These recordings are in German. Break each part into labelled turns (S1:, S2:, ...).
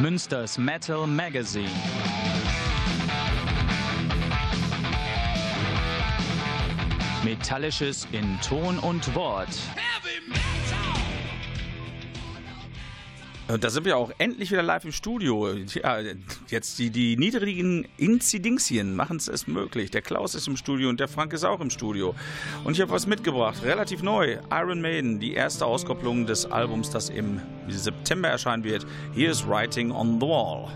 S1: Münsters Metal Magazine. Metallisches in Ton und Wort.
S2: Da sind wir auch endlich wieder live im Studio. Ja, jetzt die, die niedrigen Inzidenzien machen es möglich. Der Klaus ist im Studio und der Frank ist auch im Studio. Und ich habe was mitgebracht, relativ neu. Iron Maiden, die erste Auskopplung des Albums, das im September erscheinen wird. Hier ist Writing on the Wall.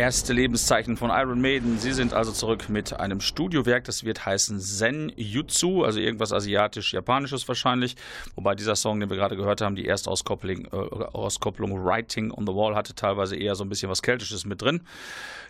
S2: Erste Lebenszeichen von Iron Maiden. Sie sind also zurück mit einem Studiowerk, das wird heißen Zen Jutsu, also irgendwas asiatisch-japanisches wahrscheinlich. Wobei dieser Song, den wir gerade gehört haben, die Erstauskopplung äh, Auskopplung Writing on the Wall hatte teilweise eher so ein bisschen was Keltisches mit drin.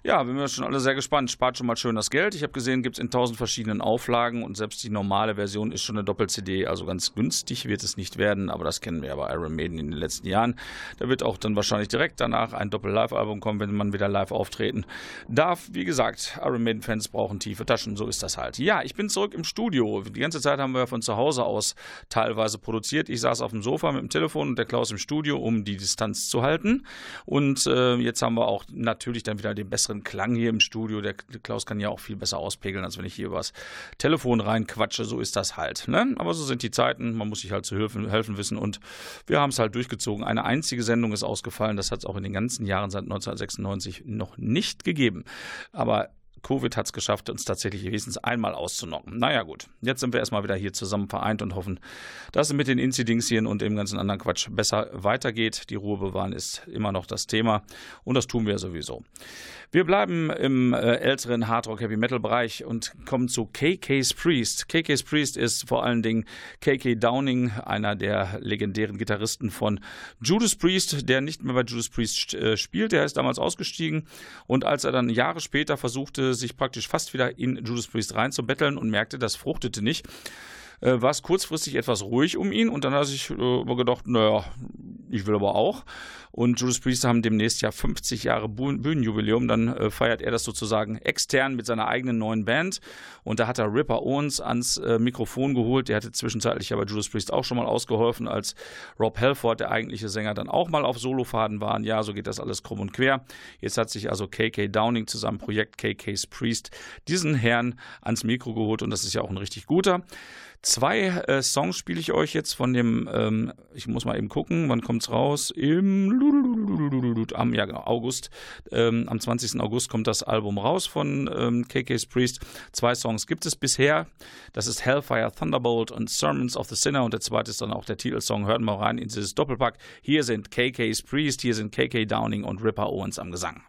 S2: Ja, wir sind schon alle sehr gespannt. Spart schon mal schön das Geld. Ich habe gesehen, gibt es in tausend verschiedenen Auflagen und selbst die normale Version ist schon eine Doppel-CD. Also ganz günstig wird es nicht werden, aber das kennen wir ja bei Iron Maiden in den letzten Jahren. Da wird auch dann wahrscheinlich direkt danach ein Doppel-Live-Album kommen, wenn man wieder live live auftreten darf. Wie gesagt, Iron Maiden-Fans brauchen tiefe Taschen, so ist das halt. Ja, ich bin zurück im Studio. Die ganze Zeit haben wir von zu Hause aus teilweise produziert. Ich saß auf dem Sofa mit dem Telefon und der Klaus im Studio, um die Distanz zu halten. Und äh, jetzt haben wir auch natürlich dann wieder den besseren Klang hier im Studio. Der Klaus kann ja auch viel besser auspegeln, als wenn ich hier übers Telefon reinquatsche. So ist das halt. Ne? Aber so sind die Zeiten. Man muss sich halt zu helfen, helfen wissen. Und wir haben es halt durchgezogen. Eine einzige Sendung ist ausgefallen. Das hat es auch in den ganzen Jahren seit 1996 noch nicht gegeben. Aber Covid hat es geschafft, uns tatsächlich wenigstens einmal auszunocken. Naja, gut. Jetzt sind wir erstmal wieder hier zusammen vereint und hoffen, dass es mit den Inzidenzien und dem ganzen anderen Quatsch besser weitergeht. Die Ruhe bewahren ist immer noch das Thema und das tun wir sowieso. Wir bleiben im äh, älteren Hardrock Heavy Metal Bereich und kommen zu KK's Priest. KK's Priest ist vor allen Dingen KK Downing, einer der legendären Gitarristen von Judas Priest, der nicht mehr bei Judas Priest äh, spielt. Der ist damals ausgestiegen und als er dann Jahre später versuchte, sich praktisch fast wieder in Judas Priest reinzubetteln und merkte, das fruchtete nicht, äh, war es kurzfristig etwas ruhig um ihn und dann hat er sich äh, gedacht, naja, ich will aber auch. Und Judas Priest haben demnächst ja 50 Jahre Bühnenjubiläum. Dann äh, feiert er das sozusagen extern mit seiner eigenen neuen Band. Und da hat er Ripper Owens ans äh, Mikrofon geholt. Der hatte zwischenzeitlich ja bei Judas Priest auch schon mal ausgeholfen, als Rob Halford, der eigentliche Sänger, dann auch mal auf Solofaden war. Und ja, so geht das alles krumm und quer. Jetzt hat sich also KK Downing zu seinem Projekt KK's Priest diesen Herrn ans Mikro geholt. Und das ist ja auch ein richtig guter. Zwei äh, Songs spiele ich euch jetzt von dem, ähm, ich muss mal eben gucken, wann kommt es raus? Im am ja, genau, August. Ähm, am 20. August kommt das Album raus von ähm, KK's Priest. Zwei Songs gibt es bisher. Das ist Hellfire Thunderbolt und Sermons of the Sinner und der zweite ist dann auch der Titelsong. Hört mal rein in dieses Doppelpack. Hier sind KK's Priest, hier sind KK Downing und Ripper Owens am Gesang.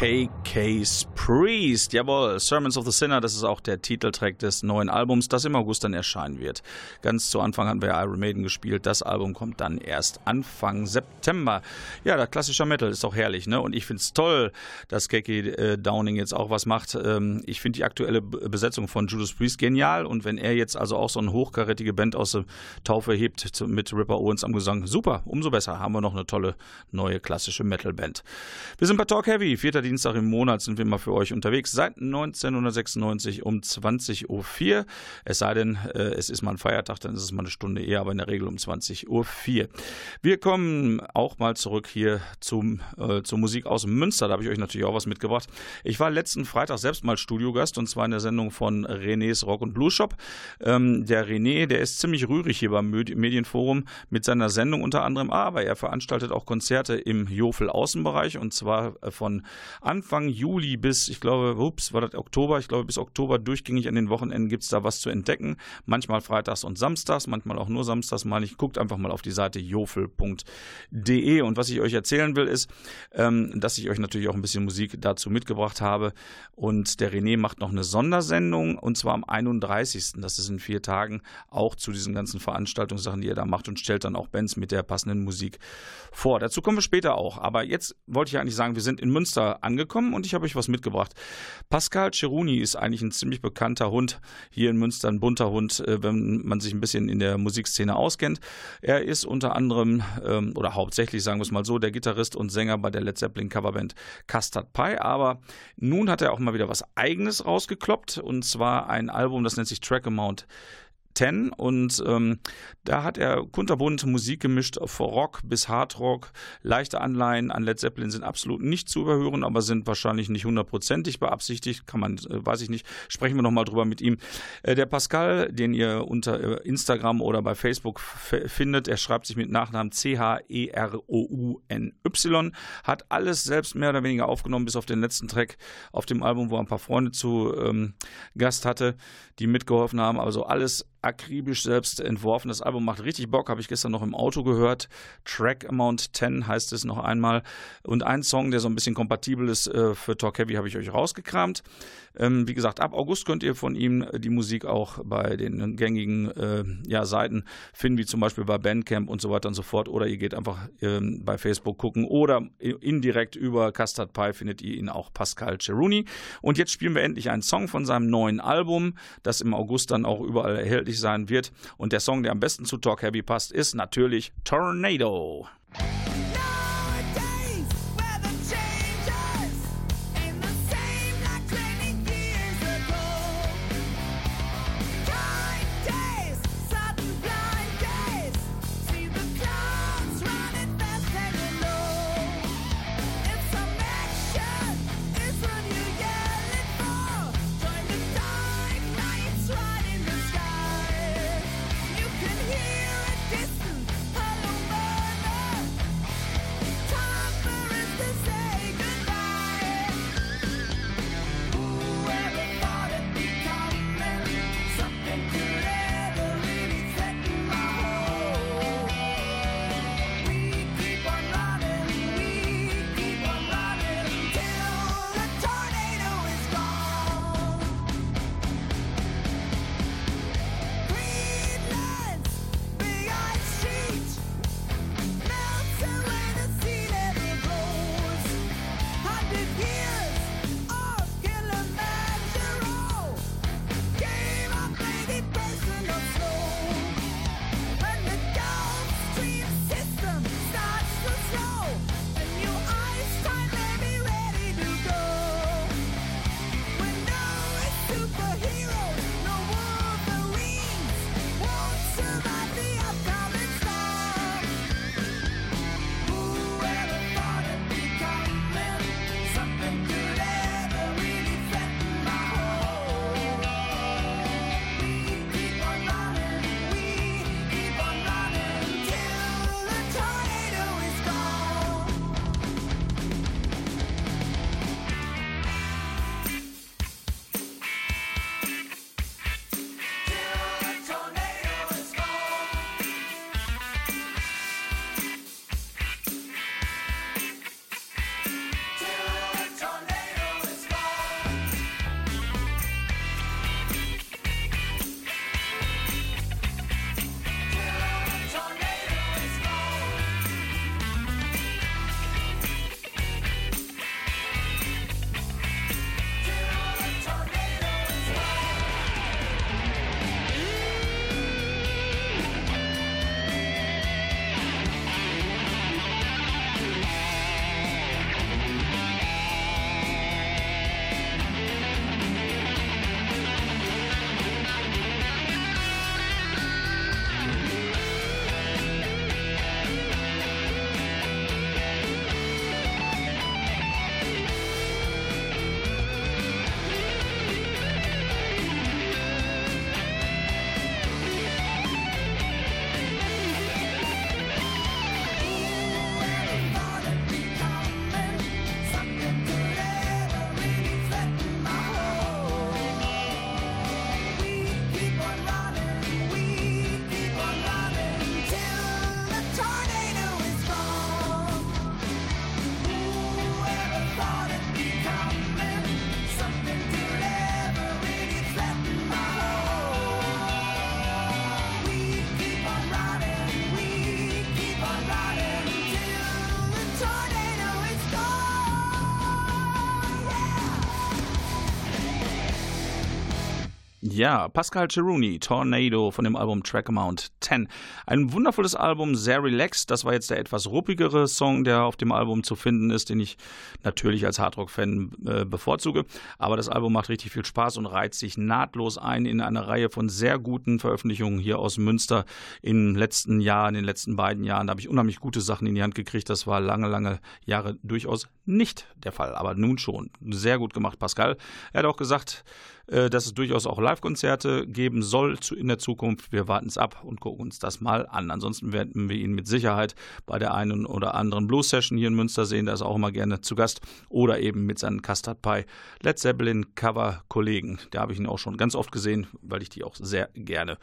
S2: KK's Priest. Jawohl, Sermons of the Sinner, das ist auch der Titeltrack des neuen Albums, das im August dann erscheinen wird. Ganz zu Anfang hatten wir Iron Maiden gespielt, das Album kommt dann erst Anfang September. Ja, der klassische Metal ist doch herrlich, ne? Und ich finde es toll, dass KK äh, Downing jetzt auch was macht. Ähm, ich finde die aktuelle Besetzung von Judas Priest genial und wenn er jetzt also auch so eine hochkarätige Band aus der Taufe hebt mit Ripper Owens am Gesang, super, umso besser, haben wir noch eine tolle neue klassische Metal-Band. Wir sind bei Talk Heavy, vierter Dienstag im Monat sind wir mal für euch unterwegs. Seit 1996 um 20.04 Uhr. Es sei denn, äh, es ist mal ein Feiertag, dann ist es mal eine Stunde eher, aber in der Regel um 20.04 Uhr. Wir kommen auch mal zurück hier zum, äh, zur Musik aus Münster. Da habe ich euch natürlich auch was mitgebracht. Ich war letzten Freitag selbst mal Studiogast und zwar in der Sendung von Renés Rock und Blues Shop. Ähm, der René, der ist ziemlich rührig hier beim Medienforum mit seiner Sendung unter anderem, aber er veranstaltet auch Konzerte im Jofel Außenbereich und zwar äh, von Anfang Juli bis, ich glaube, ups, war das Oktober, ich glaube bis Oktober durchgängig an den Wochenenden gibt es da was zu entdecken. Manchmal freitags und samstags, manchmal auch nur samstags mal nicht. Guckt einfach mal auf die Seite jofel.de und was ich euch erzählen will ist, ähm, dass ich euch natürlich auch ein bisschen Musik dazu mitgebracht habe und der René macht noch eine Sondersendung und zwar am 31. Das ist in vier Tagen auch zu diesen ganzen Veranstaltungssachen, die er da macht und stellt dann auch Bands mit der passenden Musik vor. Dazu kommen wir später auch. Aber jetzt wollte ich eigentlich sagen, wir sind in Münster angekommen und ich habe euch was mitgebracht. Pascal Ceruni ist eigentlich ein ziemlich bekannter Hund hier in Münster, ein bunter Hund, äh, wenn man sich ein bisschen in der Musikszene auskennt. Er ist unter anderem ähm, oder hauptsächlich, sagen wir es mal so, der Gitarrist und Sänger bei der Led Zeppelin Coverband Custard Pie. Aber nun hat er auch mal wieder was Eigenes rausgekloppt und zwar ein Album, das nennt sich Track Amount 10 und ähm, da hat er kunterbunt Musik gemischt, von Rock bis Hardrock. Leichte Anleihen an Led Zeppelin sind absolut nicht zu überhören, aber sind wahrscheinlich nicht hundertprozentig beabsichtigt, kann man, äh, weiß ich nicht. Sprechen wir nochmal drüber mit ihm. Äh, der Pascal, den ihr unter äh, Instagram oder bei Facebook findet, er schreibt sich mit Nachnamen C-H-E-R-O-U-N-Y, hat alles selbst mehr oder weniger aufgenommen, bis auf den letzten Track auf dem Album, wo er ein paar Freunde zu ähm, Gast hatte, die mitgeholfen haben. Also alles akribisch selbst entworfen. Das Album macht richtig Bock, habe ich gestern noch im Auto gehört. Track Amount 10 heißt es noch einmal. Und ein Song, der so ein bisschen kompatibel ist äh, für Talk Heavy, habe ich euch rausgekramt. Ähm, wie gesagt, ab August könnt ihr von ihm die Musik auch bei den gängigen äh, ja, Seiten finden, wie zum Beispiel bei Bandcamp und so weiter und so fort. Oder ihr geht einfach ähm, bei Facebook gucken oder indirekt über Custard Pie findet ihr ihn auch Pascal Ceruni. Und jetzt spielen wir endlich einen Song von seinem neuen Album, das im August dann auch überall erhältlich sein wird. Und der Song, der am besten zu Talk Heavy passt, ist natürlich Tornado. Ja, Pascal Ceruni, Tornado von dem Album Track Amount 10. Ein wundervolles Album, sehr relaxed. Das war jetzt der etwas ruppigere Song, der auf dem Album zu finden ist, den ich natürlich als Hardrock-Fan äh, bevorzuge. Aber das Album macht richtig viel Spaß und reiht sich nahtlos ein in eine Reihe von sehr guten Veröffentlichungen hier aus Münster den letzten Jahren, in den letzten beiden Jahren. Da habe ich unheimlich gute Sachen in die Hand gekriegt. Das war lange, lange Jahre durchaus nicht der Fall. Aber nun schon. Sehr gut gemacht, Pascal. Er hat auch gesagt, äh, dass es durchaus auch Live-Konzerte geben soll in der Zukunft. Wir warten es ab und gucken uns das mal an. Ansonsten werden wir ihn mit Sicherheit bei der einen oder anderen Blues-Session hier in Münster sehen. Da ist er auch immer gerne zu Gast. Oder eben mit seinen Custard Pie Led Zeppelin Cover-Kollegen. Da habe ich ihn auch schon ganz oft gesehen, weil ich die auch sehr gerne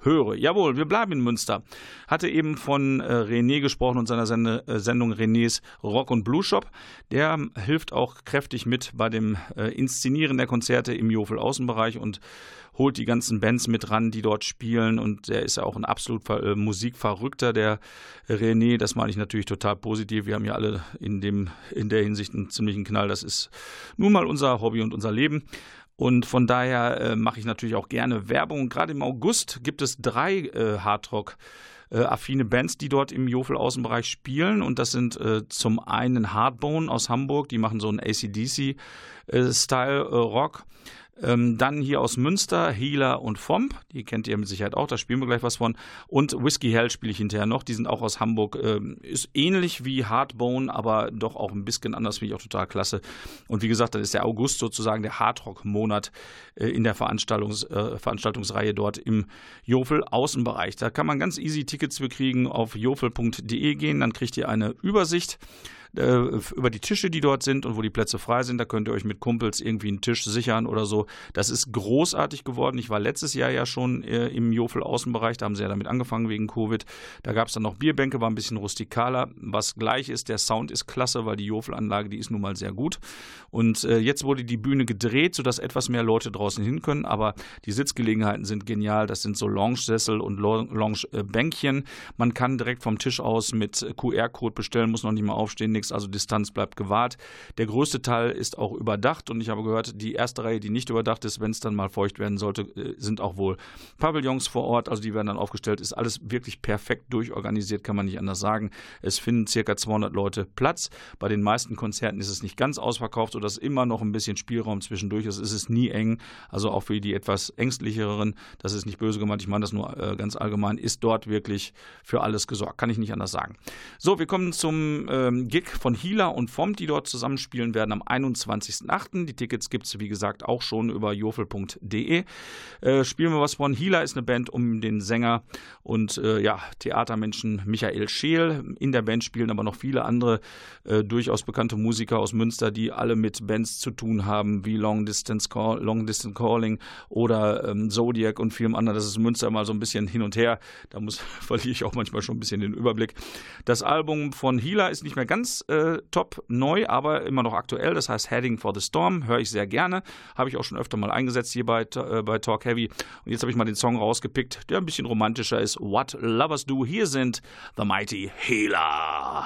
S2: höre. Jawohl, wir bleiben in Münster. Hatte eben von äh, René gesprochen und seiner Sende, äh, Sendung Renés Rock und Blue Shop. Der hilft auch kräftig mit bei dem äh, Inszenieren der Konzerte im Jofel Außenbereich und holt die ganzen Bands mit ran, die dort spielen. Und der ist ja auch ein absolut äh, Musikverrückter, der René. Das meine ich natürlich total positiv. Wir haben ja alle in, dem, in der Hinsicht einen ziemlichen Knall. Das ist nun mal unser Hobby und unser Leben. Und von daher äh, mache ich natürlich auch gerne Werbung. Gerade im August gibt es drei äh, Hardrock- äh, affine Bands, die dort im Jofel-Außenbereich spielen. Und das sind äh, zum einen Hardbone aus Hamburg, die machen so einen ACDC-Style-Rock. Äh, ähm, dann hier aus Münster, Healer und Fomp, die kennt ihr mit Sicherheit auch, da spielen wir gleich was von. Und Whiskey Hell spiele ich hinterher noch, die sind auch aus Hamburg. Ähm, ist ähnlich wie Hardbone, aber doch auch ein bisschen anders, finde ich auch total klasse. Und wie gesagt, das ist der August sozusagen der Hardrock-Monat äh, in der Veranstaltungs, äh, Veranstaltungsreihe dort im Jofel-Außenbereich. Da kann man ganz easy Tickets bekriegen auf jofel.de gehen, dann kriegt ihr eine Übersicht über die Tische, die dort sind und wo die Plätze frei sind. Da könnt ihr euch mit Kumpels irgendwie einen Tisch sichern oder so. Das ist großartig geworden. Ich war letztes Jahr ja schon äh, im Jofel Außenbereich, da haben sie ja damit angefangen wegen Covid. Da gab es dann noch Bierbänke, war ein bisschen rustikaler. Was gleich ist, der Sound ist klasse, weil die Jofel-Anlage, die ist nun mal sehr gut. Und äh, jetzt wurde die Bühne gedreht, sodass etwas mehr Leute draußen hin können, aber die Sitzgelegenheiten sind genial. Das sind so Lounge-Sessel und Lounge-Bänkchen. Man kann direkt vom Tisch aus mit QR-Code bestellen, muss noch nicht mal aufstehen nichts, also Distanz bleibt gewahrt. Der größte Teil ist auch überdacht und ich habe gehört, die erste Reihe, die nicht überdacht ist, wenn es dann mal feucht werden sollte, äh, sind auch wohl Pavillons vor Ort, also die werden dann aufgestellt. Ist alles wirklich perfekt durchorganisiert, kann man nicht anders sagen. Es finden circa 200 Leute Platz. Bei den meisten Konzerten ist es nicht ganz ausverkauft, sodass immer noch ein bisschen Spielraum zwischendurch ist. Es ist nie eng, also auch für die etwas ängstlicheren, das ist nicht böse gemeint, ich meine das nur äh, ganz allgemein, ist dort wirklich für alles gesorgt. Kann ich nicht anders sagen. So, wir kommen zum ähm, Gig von Hila und Vom, die dort zusammenspielen werden am 21.08. Die Tickets gibt es, wie gesagt, auch schon über jofel.de. Äh, spielen wir was von. Hila ist eine Band um den Sänger und äh, ja, Theatermenschen Michael Scheel. In der Band spielen aber noch viele andere äh, durchaus bekannte Musiker aus Münster, die alle mit Bands zu tun haben, wie Long Distance, Call, Long Distance Calling oder ähm, Zodiac und vielem anderen. Das ist Münster mal so ein bisschen hin und her. Da muss, verliere ich auch manchmal schon ein bisschen den Überblick. Das Album von Hila ist nicht mehr ganz äh, top neu, aber immer noch aktuell. Das heißt Heading for the Storm, höre ich sehr gerne. Habe ich auch schon öfter mal eingesetzt hier bei, äh, bei Talk Heavy. Und jetzt habe ich mal den Song rausgepickt, der ein bisschen romantischer ist. What Lovers Do. Hier sind The Mighty Healer.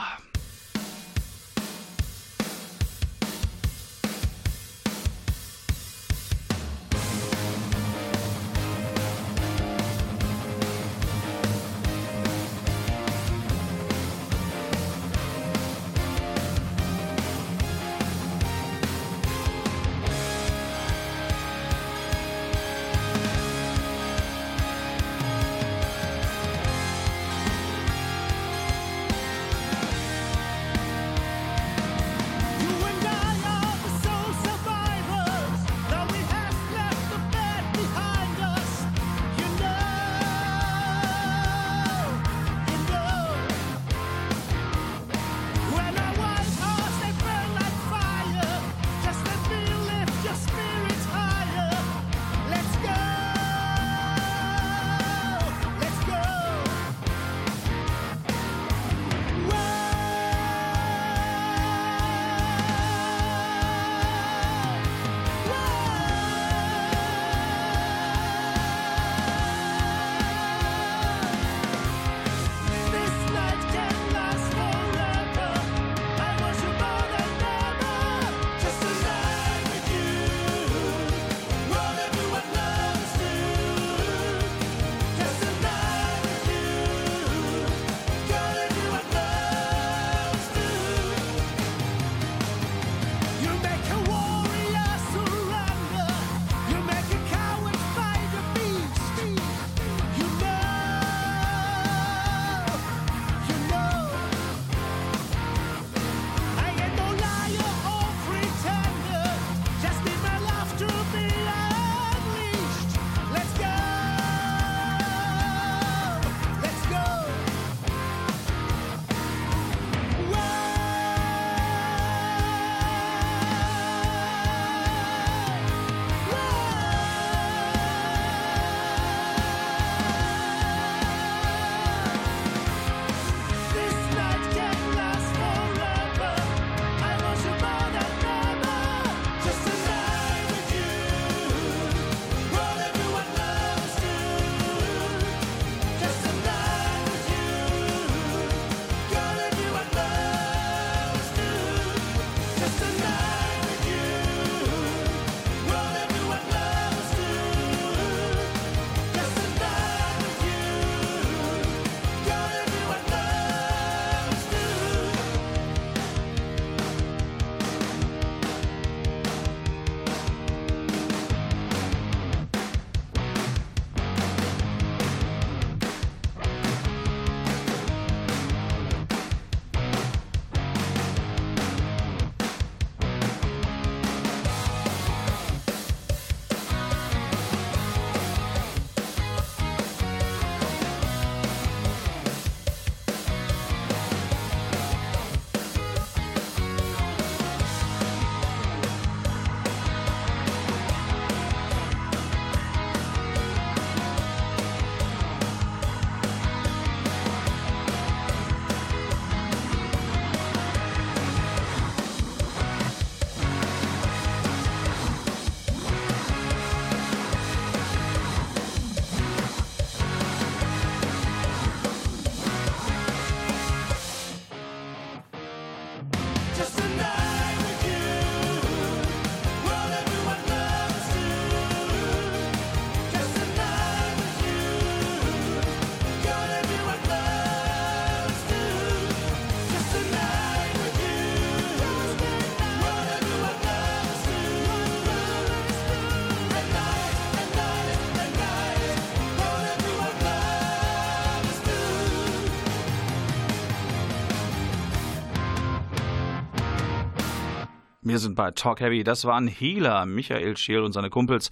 S2: Wir sind bei Talk Heavy. Das waren Healer. Michael Scheel und seine Kumpels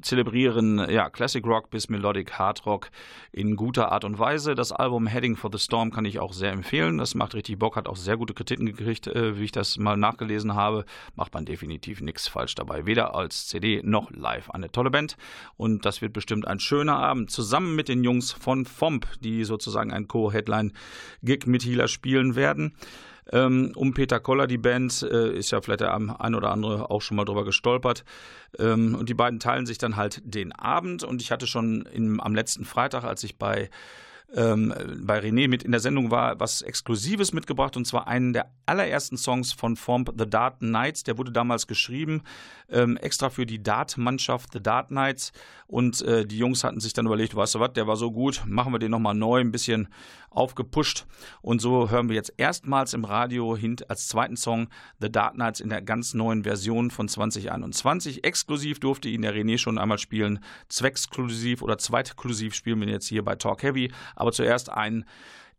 S2: zelebrieren ja, Classic Rock bis Melodic Hard Rock in guter Art und Weise. Das Album Heading for the Storm kann ich auch sehr empfehlen. Das macht richtig Bock, hat auch sehr gute Kritiken gekriegt, äh, wie ich das mal nachgelesen habe. Macht man definitiv nichts falsch dabei. Weder als CD noch live. Eine tolle Band. Und das wird bestimmt ein schöner Abend. Zusammen mit den Jungs von FOMP, die sozusagen ein Co-Headline-Gig mit Healer spielen werden. Ähm, um Peter Koller, die Band, äh, ist ja vielleicht der ein oder andere auch schon mal drüber gestolpert. Ähm, und die beiden teilen sich dann halt den Abend. Und ich hatte schon im, am letzten Freitag, als ich bei ähm, bei René mit in der Sendung war, was Exklusives mitgebracht und zwar einen der allerersten Songs von Form The Dart Knights. Der wurde damals geschrieben, ähm, extra für die Dart-Mannschaft The Dart Knights. Und äh, die Jungs hatten sich dann überlegt, weißt du was, der war so gut, machen wir den nochmal neu, ein bisschen aufgepusht. Und so hören wir jetzt erstmals im Radio hint als zweiten Song The Dark Knights in der ganz neuen Version von 2021. Exklusiv durfte ihn der René schon einmal spielen. Zwecksklusiv oder zweitklusiv spielen wir jetzt hier bei Talk Heavy. Aber zuerst ein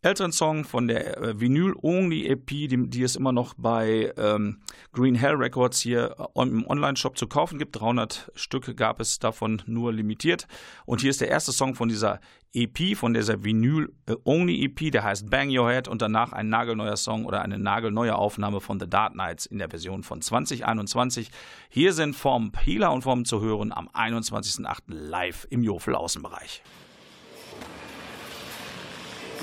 S2: älteren Song von der äh, Vinyl Only EP, die, die es immer noch bei ähm, Green Hell Records hier äh, im Online-Shop zu kaufen gibt. 300 Stück gab es davon nur limitiert. Und hier ist der erste Song von dieser EP, von dieser Vinyl Only EP, der heißt Bang Your Head und danach ein nagelneuer Song oder eine nagelneue Aufnahme von The Dark Knights in der Version von 2021. Hier sind vom Healer und vom zu hören am 21.08. live im Jofel Außenbereich.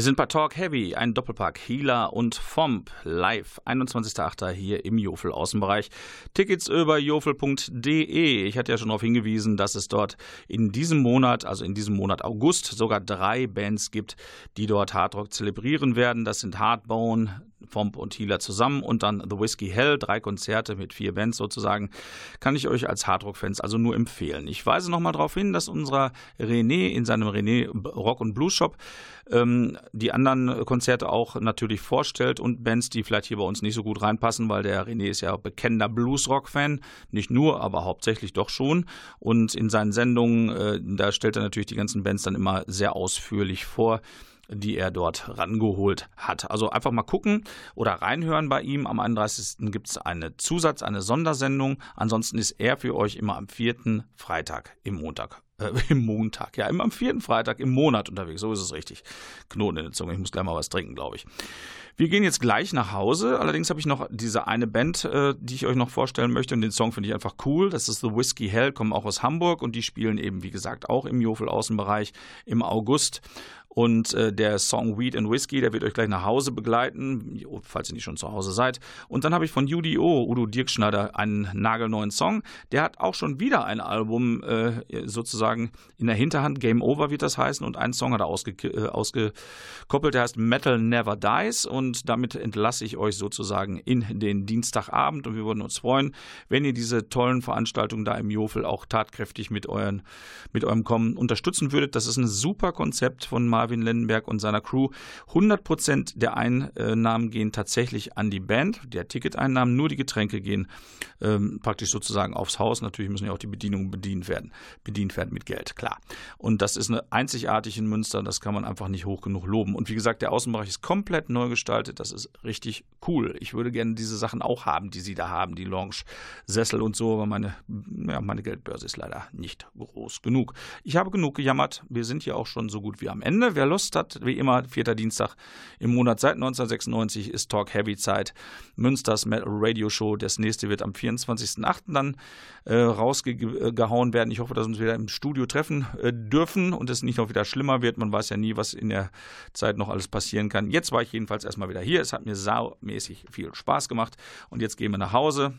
S2: Wir sind bei Talk Heavy, ein Doppelpack Healer und Fomp live, 21.08. hier im Jofel Außenbereich. Tickets über jofel.de. Ich hatte ja schon darauf hingewiesen, dass es dort in diesem Monat, also in diesem Monat August, sogar drei Bands gibt, die dort Hardrock zelebrieren werden. Das sind Hardbone, Fomp und Healer zusammen und dann The Whiskey Hell, drei Konzerte mit vier Bands sozusagen, kann ich euch als Hardrock-Fans also nur empfehlen. Ich weise nochmal darauf hin, dass unser René in seinem René Rock und Blues Shop ähm, die anderen Konzerte auch natürlich vorstellt und Bands, die vielleicht hier bei uns nicht so gut reinpassen, weil der René ist ja bekennender Blues-Rock-Fan, nicht nur, aber hauptsächlich doch schon. Und in seinen Sendungen, äh, da stellt er natürlich die ganzen Bands dann immer sehr ausführlich vor die er dort rangeholt hat. Also einfach mal gucken oder reinhören bei ihm. Am 31. gibt es eine Zusatz, eine Sondersendung. Ansonsten ist er für euch immer am vierten Freitag im Montag äh, im Montag, ja, immer am vierten Freitag im Monat unterwegs. So ist es richtig. Knoten in der Zunge. Ich muss gleich mal was trinken, glaube ich. Wir gehen jetzt gleich nach Hause. Allerdings habe ich noch diese eine Band, äh, die ich euch noch vorstellen möchte. Und den Song finde ich einfach cool. Das ist The Whiskey Hell, kommen auch aus Hamburg und die spielen eben, wie gesagt, auch im Jofel Außenbereich im August. Und äh, der Song Weed and Whiskey, der wird euch gleich nach Hause begleiten, falls ihr nicht schon zu Hause seid. Und dann habe ich von UDO, Udo Dirkschneider, einen nagelneuen Song. Der hat auch schon wieder ein Album äh, sozusagen in der Hinterhand. Game Over wird das heißen. Und einen Song hat er ausge äh, ausgekoppelt, der heißt Metal Never Dies. Und damit entlasse ich euch sozusagen in den Dienstagabend. Und wir würden uns freuen, wenn ihr diese tollen Veranstaltungen da im Jofel auch tatkräftig mit, euren, mit eurem Kommen unterstützen würdet. Das ist ein super Konzept von Marvin Lendenberg und seiner Crew. 100% der Einnahmen gehen tatsächlich an die Band, der Ticketeinnahmen, nur die Getränke gehen ähm, praktisch sozusagen aufs Haus. Natürlich müssen ja auch die Bedienungen bedient werden, bedient werden mit Geld, klar. Und das ist eine einzigartig in Münster, das kann man einfach nicht hoch genug loben. Und wie gesagt, der Außenbereich ist komplett neu gestaltet, das ist richtig cool. Ich würde gerne diese Sachen auch haben, die sie da haben, die Lounge, Sessel und so, aber meine, ja, meine Geldbörse ist leider nicht groß genug. Ich habe genug gejammert, wir sind ja auch schon so gut wie am Ende. Wer Lust hat, wie immer, vierter Dienstag im Monat seit 1996 ist Talk Heavy Zeit. Münsters Metal Radio Show. Das nächste wird am 24.08. dann äh, rausgehauen werden. Ich hoffe, dass wir uns wieder im Studio treffen äh, dürfen und es nicht noch wieder schlimmer wird. Man weiß ja nie, was in der Zeit noch alles passieren kann. Jetzt war ich jedenfalls erstmal wieder hier. Es hat mir saumäßig viel Spaß gemacht und jetzt gehen wir nach Hause.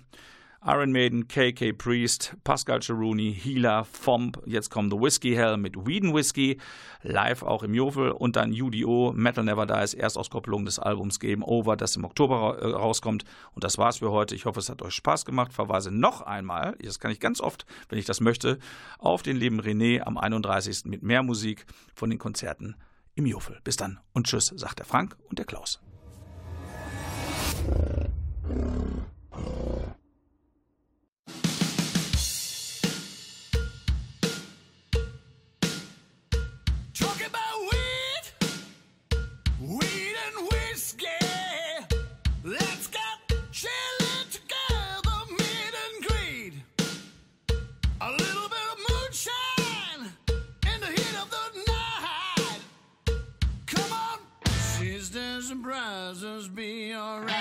S2: Iron Maiden, KK Priest, Pascal Ceruni, Healer, Fomp, jetzt kommt The Whiskey Hell mit Whedon Whiskey, live auch im Jofel und dann UDO, Metal Never Dies, Erstauskopplung des Albums Game Over, das im Oktober äh, rauskommt. Und das war's für heute. Ich hoffe, es hat euch Spaß gemacht. Verweise noch einmal, das kann ich ganz oft, wenn ich das möchte, auf den lieben René am 31. mit mehr Musik von den Konzerten im Jofel. Bis dann und tschüss, sagt der Frank und der Klaus.
S3: surprises be alright.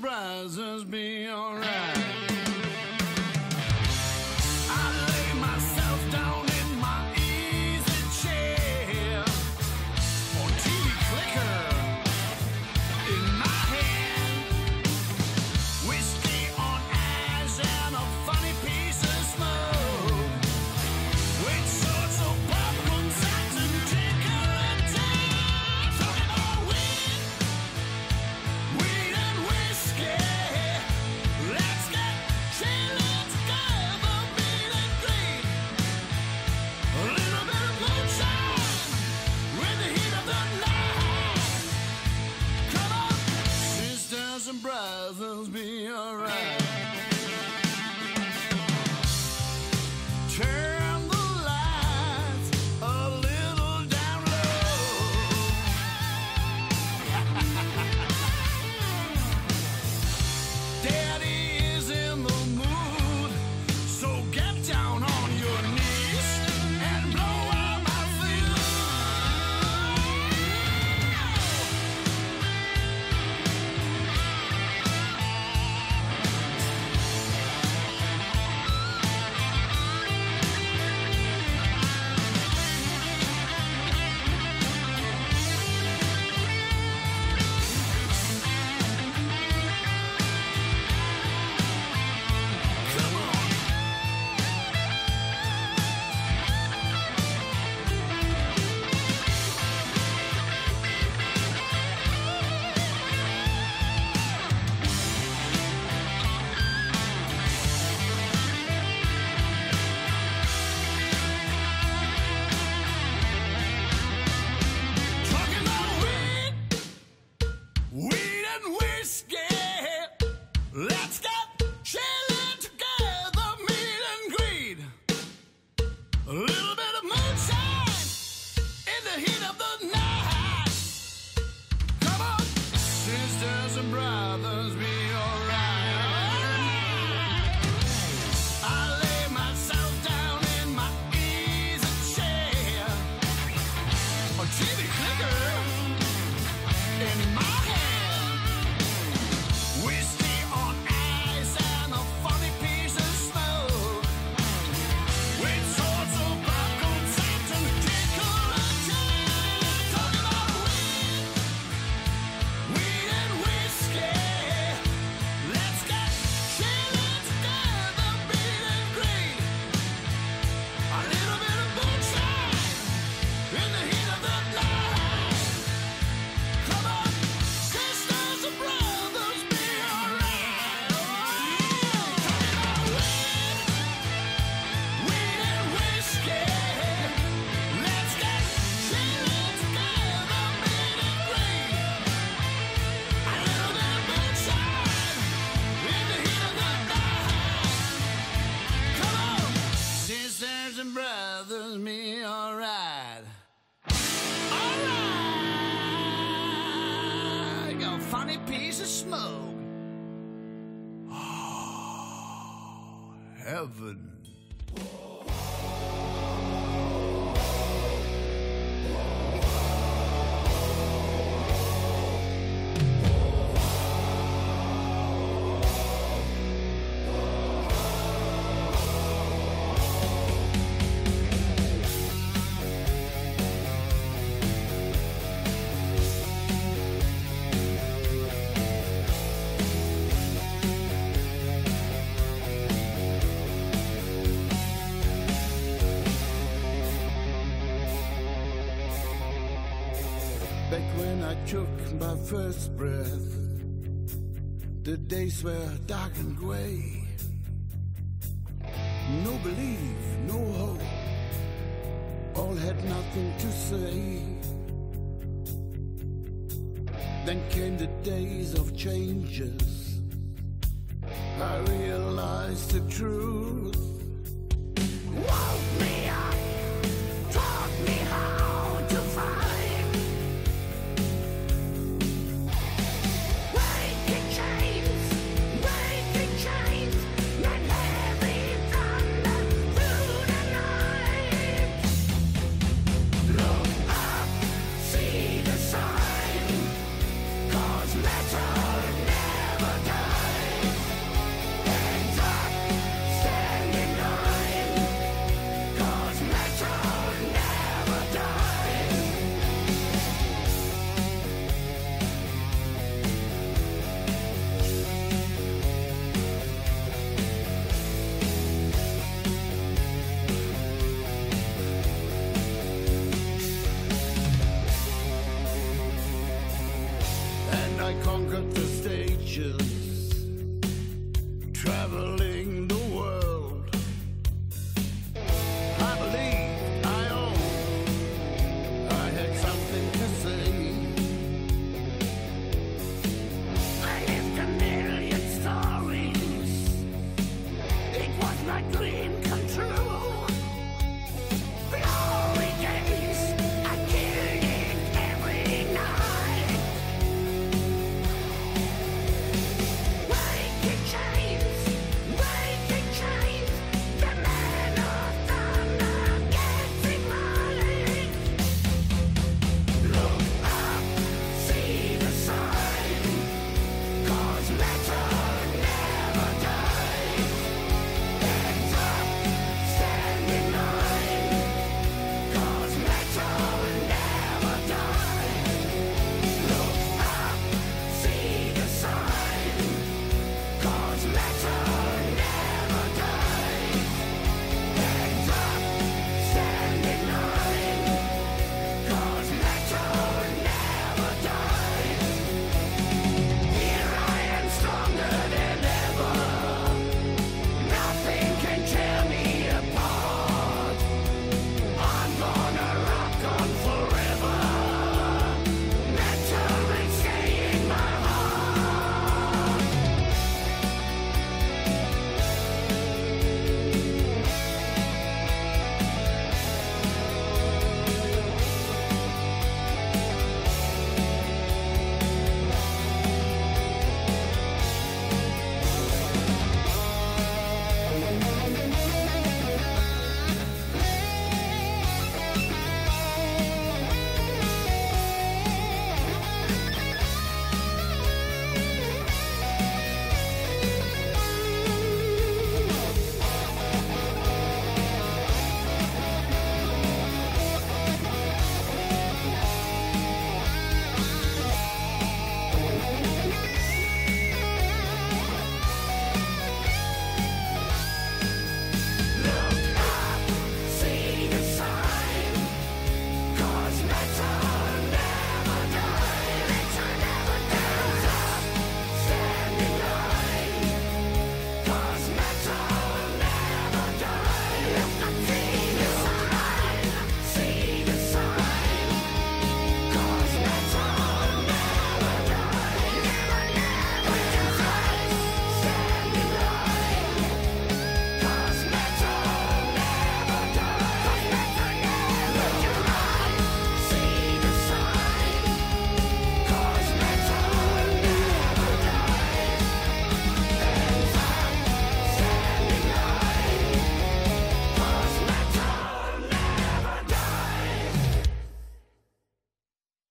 S3: surprises be alright. heaven. took my first breath, the days were dark and gray. No belief, no hope, all had nothing to say. Then came the days of changes. I realized the truth. religion.